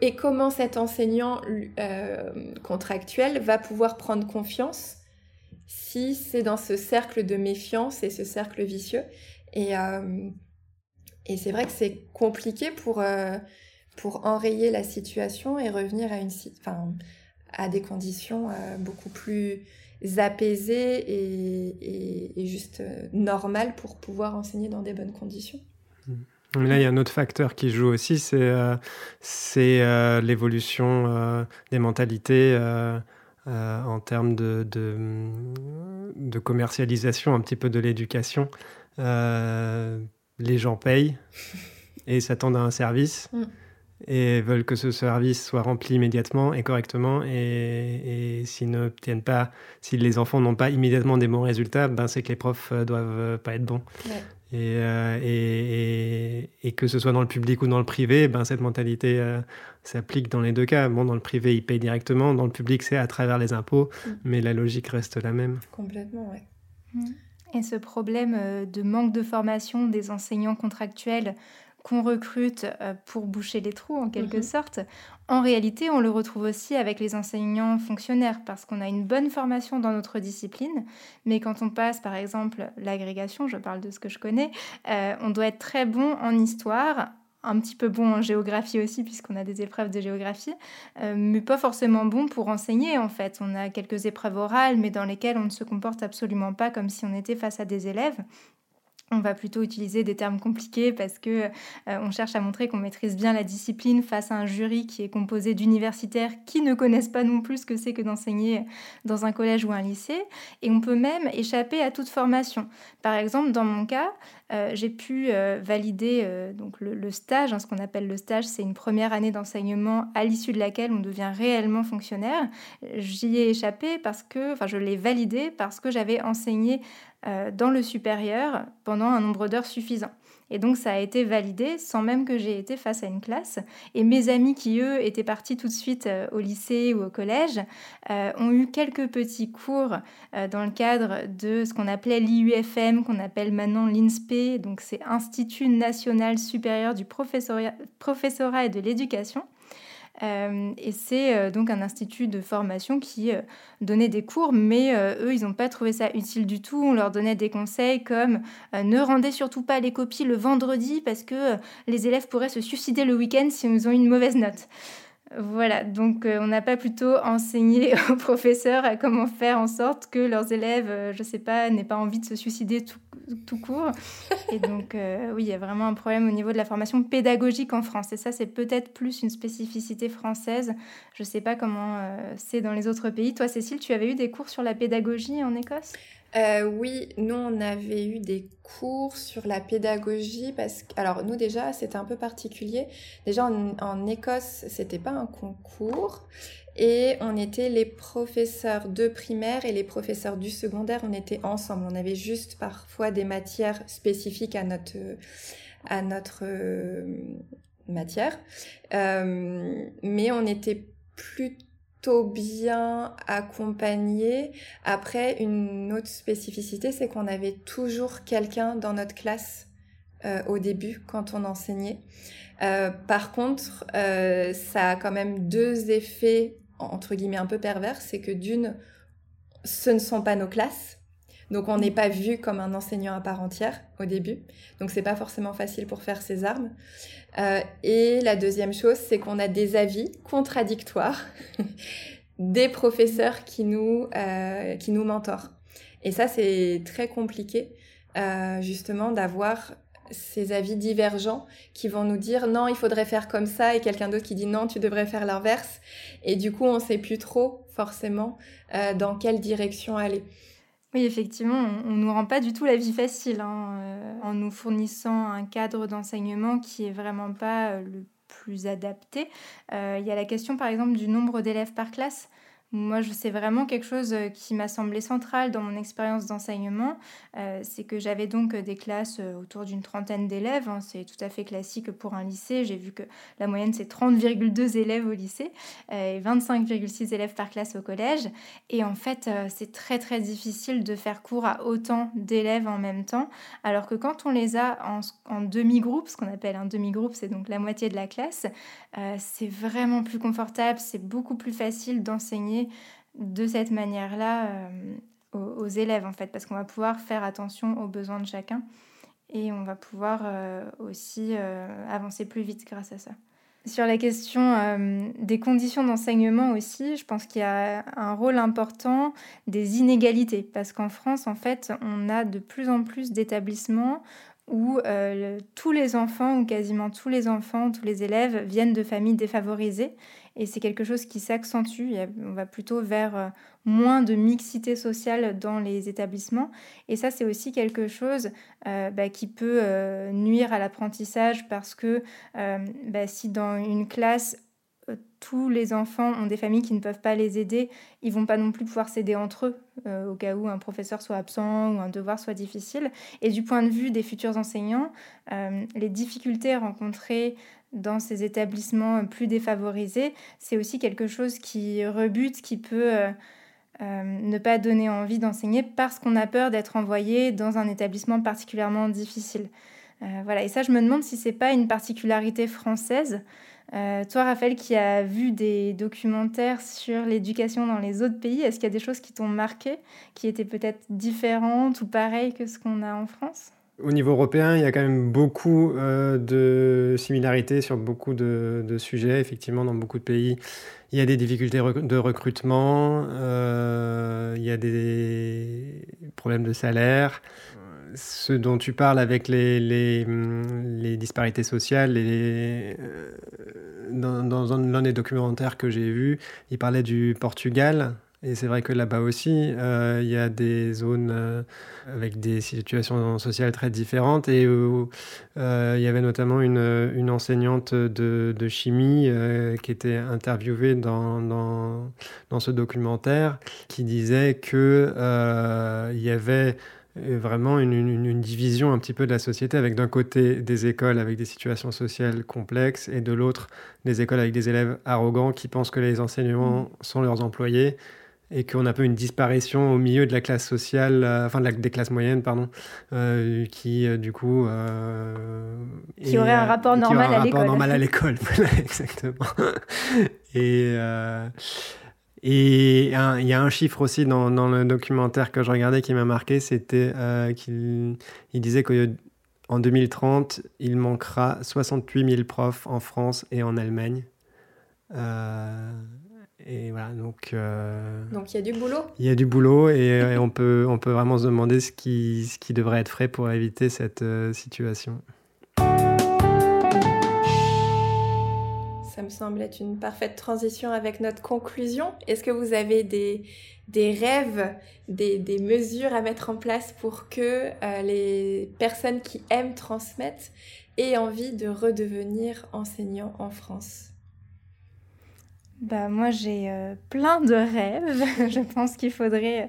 et comment cet enseignant euh, contractuel va pouvoir prendre confiance si c'est dans ce cercle de méfiance et ce cercle vicieux. Et, euh, et c'est vrai que c'est compliqué pour, euh, pour enrayer la situation et revenir à, une, enfin, à des conditions beaucoup plus apaisées et, et, juste euh, normales pour pouvoir enseigner dans des bonnes conditions. Là, il y a un autre facteur qui joue aussi, c'est euh, euh, l'évolution des mentalités en termes de, de, de, commercialisation un petit peu de l'éducation. les gens payent et s'attendent à un service. Mm et veulent que ce service soit rempli immédiatement et correctement. Et, et s'ils n'obtiennent pas, si les enfants n'ont pas immédiatement des bons résultats, ben c'est que les profs euh, doivent euh, pas être bons. Euh, et, et, et, que ce soit dans le public ou dans le privé, ben cette mentalité s'applique dans les deux cas. Bon, dans le privé, ils payent directement, dans le public, c'est à travers les impôts, mm. mais la logique reste la même. Complètement, oui. Mm. Et ce problème de manque de formation des enseignants contractuels qu'on recrute euh, pour boucher les trous en quelque mhm. sorte, en réalité, on le retrouve aussi avec les enseignants fonctionnaires parce qu'on a une bonne formation dans notre discipline, mais quand on passe par exemple l'agrégation, je parle de ce que je connais, euh, on doit être très bon en histoire, un petit peu bon en géographie aussi, puisqu'on a des épreuves de géographie, euh, mais pas forcément bon pour enseigner en fait. On a quelques épreuves orales, mais dans lesquelles on ne se comporte absolument pas comme si on était face à des élèves. On va plutôt utiliser des termes compliqués parce que euh, on cherche à montrer qu'on maîtrise bien la discipline face à un jury qui est composé d'universitaires qui ne connaissent pas non plus ce que c'est que d'enseigner dans un collège ou un lycée. Et on peut même échapper à toute formation. Par exemple, dans mon cas, euh, j'ai pu euh, valider donc le, stage. Hein, ce qu'on appelle le stage, c'est une première année d'enseignement à l'issue de laquelle on devient réellement fonctionnaire. J'y ai échappé parce que, enfin, je l'ai validé parce que j'avais enseigné euh, dans le supérieur pendant un nombre d'heures suffisant. Et donc ça a été validé sans même que j'ai été face à une classe. Et mes amis qui, eux, étaient partis tout de suite euh, au lycée ou au collège, euh, ont eu quelques petits cours dans le cadre de ce qu'on appelait l'IUFM, qu'on appelle maintenant l'INSPE, donc c'est Institut national supérieur du professorat et de l'éducation. Euh, et c'est euh, donc un institut de formation qui euh, donnait des cours, mais eux, ils n'ont pas trouvé ça utile du tout. On leur donnait des conseils comme ne rendez surtout pas les copies le vendredi parce que les élèves pourraient se suicider le week-end si ils ont une mauvaise note. Voilà, donc on n'a pas plutôt enseigné *laughs* aux professeurs à comment faire en sorte que leurs élèves, je ne sais pas, n'aient pas envie de se suicider tout, court. Et donc euh, oui, il y a vraiment un problème au niveau de la formation pédagogique en France. Et ça, c'est peut-être plus une spécificité française. Je ne sais pas comment c'est dans les autres pays. Toi, Cécile, tu avais eu des cours sur la pédagogie en Écosse? Euh, oui, nous on avait eu des cours sur la pédagogie parce que, alors nous déjà c'était un peu particulier. Déjà en, en Écosse c'était pas un concours et on était les professeurs de primaire et les professeurs du secondaire, on était ensemble. On avait juste parfois des matières spécifiques à notre à notre euh, matière, euh, mais on était plutôt bien accompagné. Après, une autre spécificité, c'est qu'on avait toujours quelqu'un dans notre classe euh, au début quand on enseignait. Euh, par contre, euh, ça a quand même deux effets entre guillemets un peu pervers. C'est que d'une, ce ne sont pas nos classes. Donc on n'est pas vu comme un enseignant à part entière au début. Donc c'est pas forcément facile pour faire ses armes. Euh, et la deuxième chose, c'est qu'on a des avis contradictoires *laughs* des professeurs qui nous, euh, qui nous mentorent. Et ça, c'est très compliqué, euh, justement, d'avoir ces avis divergents qui vont nous dire non, il faudrait faire comme ça, et quelqu'un d'autre qui dit non, tu devrais faire l'inverse. Et du coup, on ne sait plus trop, forcément, dans quelle direction aller. Oui, effectivement, on ne nous rend pas du tout la vie facile hein, euh, en nous fournissant un cadre d'enseignement qui est vraiment pas euh, le plus adapté. Euh, il y a la question par exemple du nombre d'élèves par classe. Moi, sais vraiment quelque chose euh, qui m'a semblé central dans mon expérience d'enseignement, euh, c'est que j'avais donc euh, des classes autour d'une trentaine d'élèves. Hein. c'est tout à fait classique pour un lycée. J'ai vu que la moyenne c'est 30,2 élèves au lycée et 25,6 élèves par classe au collège. Et en fait, c'est très très difficile de faire cours à autant d'élèves en même temps. Alors que quand on les a en, en demi-groupe, ce qu'on appelle un demi-groupe, c'est donc la moitié de la classe, c'est vraiment plus confortable, c'est beaucoup plus facile d'enseigner de cette manière-là euh, aux, élèves, en fait, parce qu'on va pouvoir faire attention aux besoins de chacun et on va pouvoir euh, aussi euh, avancer plus vite grâce à ça. Sur la question des conditions d'enseignement aussi, je pense qu'il y a un rôle important des inégalités, parce qu'en France, en fait, on a de plus en plus d'établissements où tous les enfants, ou quasiment tous les enfants, tous les élèves viennent de familles défavorisées et c'est quelque chose qui s'accentue. On va plutôt vers euh, moins de mixité sociale dans les établissements. Et ça, c'est aussi quelque chose euh, bah, qui peut euh, nuire à l'apprentissage parce que bah, si dans une classe, tous les enfants ont des familles qui ne peuvent pas les aider, ils vont pas non plus pouvoir s'aider entre eux au cas où un professeur soit absent ou un devoir soit difficile. Et du point de vue des futurs enseignants, les difficultés rencontrées dans ces établissements plus défavorisés, c'est aussi quelque chose qui rebute, qui peut euh, euh, ne pas donner envie d'enseigner parce qu'on a peur d'être envoyé dans un établissement particulièrement difficile. Euh, voilà, et ça, je me demande si c'est pas une particularité française. toi, Raphaël, qui a vu des documentaires sur l'éducation dans les autres pays, est-ce qu'il y a des choses qui t'ont marqué, qui étaient peut-être différentes ou pareilles que ce qu'on a en France? Au niveau européen, il y a quand même beaucoup euh, de similarités sur beaucoup de, sujets. Effectivement, dans beaucoup de pays, il y a des difficultés de recrutement, euh, il y a des problèmes de salaire. ce dont tu parles avec les, disparités sociales, et dans, dans l'un des documentaires que j'ai vu, il parlait du Portugal et c'est vrai que là-bas aussi, euh, il y a des zones euh, avec des situations sociales très différentes. Et euh, il y avait notamment une, une enseignante de, de chimie qui était interviewée dans, dans, dans, ce documentaire, qui disait qu'il il y avait vraiment une, une, une, division un petit peu de la société, avec d'un côté des écoles avec des situations sociales complexes et de l'autre des écoles avec des élèves arrogants qui pensent que les enseignants mmh. sont leurs employés et qu'on a un peu une disparition au milieu de la classe sociale, euh, enfin de la, des classes moyennes, pardon, euh, qui euh, du coup... qui aurait un rapport normal à l'école. rapport normal à l'école, exactement. et... Et il y a un chiffre aussi dans, dans, le documentaire que je regardais qui m'a marqué, c'était qu'il il disait qu'en 2030, il manquera 68 000 profs en France et en Allemagne. Et voilà, donc. Euh, donc il y a du boulot. Il y a du boulot et, on, peut, on peut vraiment se demander ce qui, ce qui devrait être fait pour éviter cette euh, situation. Ça me semble être une parfaite transition avec notre conclusion. Est-ce que vous avez des, des rêves, des, des, mesures à mettre en place pour que euh, les personnes qui aiment transmettre aient envie de redevenir enseignants en France? Bah, moi, j'ai euh, plein de rêves. *laughs* je pense qu'il faudrait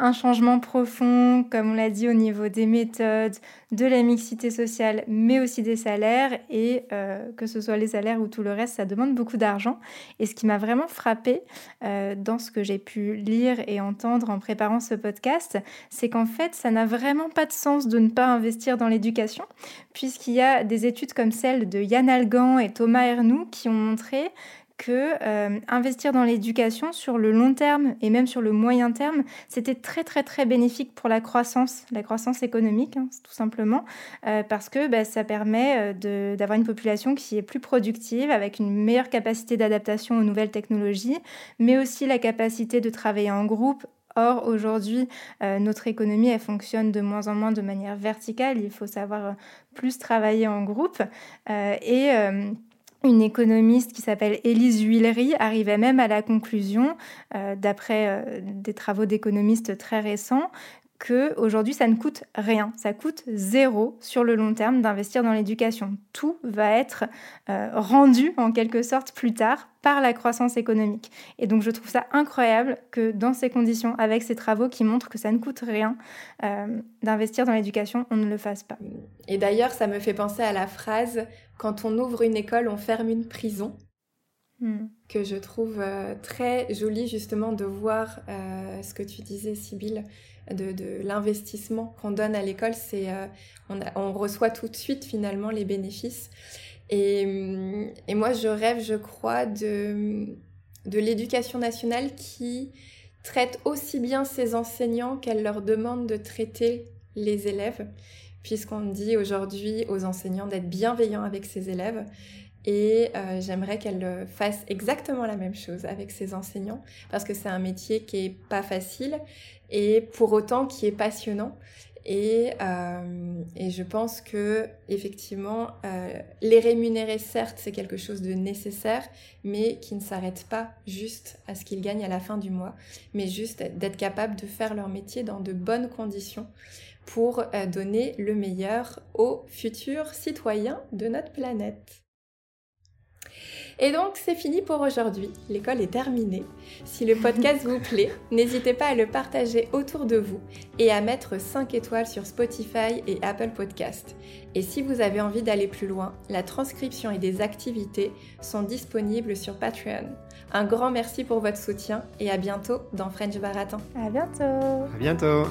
un changement profond, comme on l'a dit, au niveau des méthodes, de la mixité sociale, mais aussi des salaires. Et euh, que ce soit les salaires ou tout le reste, ça demande beaucoup d'argent. Et ce qui m'a vraiment frappé euh, dans ce que j'ai pu lire et entendre en préparant ce podcast, c'est qu'en fait, ça n'a vraiment pas de sens de ne pas investir dans l'éducation, puisqu'il y a des études comme celle de Yann Algan et Thomas Ernoux qui ont montré que euh, investir dans l'éducation sur le long terme et même sur le moyen terme, c'était très très très bénéfique pour la croissance, la croissance économique, hein, tout simplement, euh, parce que bah, ça permet euh, d'avoir une population qui est plus productive, avec une meilleure capacité d'adaptation aux nouvelles technologies, mais aussi la capacité de travailler en groupe Or, aujourd'hui, notre économie, elle fonctionne de moins en moins de manière verticale. Il faut savoir plus travailler en groupe. et une économiste qui s'appelle Élise Huillery arrivait même à la conclusion, euh, d'après euh, des travaux d'économistes très récents, que aujourd'hui ça ne coûte rien, ça coûte zéro sur le long terme d'investir dans l'éducation. Tout va être euh, rendu en quelque sorte plus tard par la croissance économique. Et donc je trouve ça incroyable que dans ces conditions, avec ces travaux qui montrent que ça ne coûte rien d'investir dans l'éducation, on ne le fasse pas. Et d'ailleurs, ça me fait penser à la phrase quand on ouvre une école, on ferme une prison. Hmm. Que je trouve euh, très joli justement de voir euh, ce que tu disais, Sybille, de, l'investissement qu'on donne à l'école. C'est euh, on, reçoit tout de suite finalement les bénéfices. Et, et moi, je rêve, je crois, de, de l'éducation nationale qui traite aussi bien ses enseignants qu'elle leur demande de traiter les élèves puisqu'on dit aujourd'hui aux enseignants d'être bienveillants avec ses élèves. Et euh, j'aimerais qu'elle fasse exactement la même chose avec ses enseignants, parce que c'est un métier qui est pas facile et pour autant qui est passionnant. Et, euh, et je pense que effectivement, euh, les rémunérer, certes, c'est quelque chose de nécessaire, mais qui ne s'arrête pas juste à ce qu'ils gagnent à la fin du mois, mais juste d'être capable de faire leur métier dans de bonnes conditions pour euh, donner le meilleur aux futurs citoyens de notre planète. Et donc c'est fini pour aujourd'hui, l'école est terminée. Si le podcast vous *laughs* plaît, n'hésitez pas à le partager autour de vous et à mettre 5 étoiles sur Spotify et Apple Podcast. Et si vous avez envie d'aller plus loin, la transcription et des activités sont disponibles sur Patreon. Un grand merci pour votre soutien et à bientôt dans French Baratin. À bientôt. À bientôt.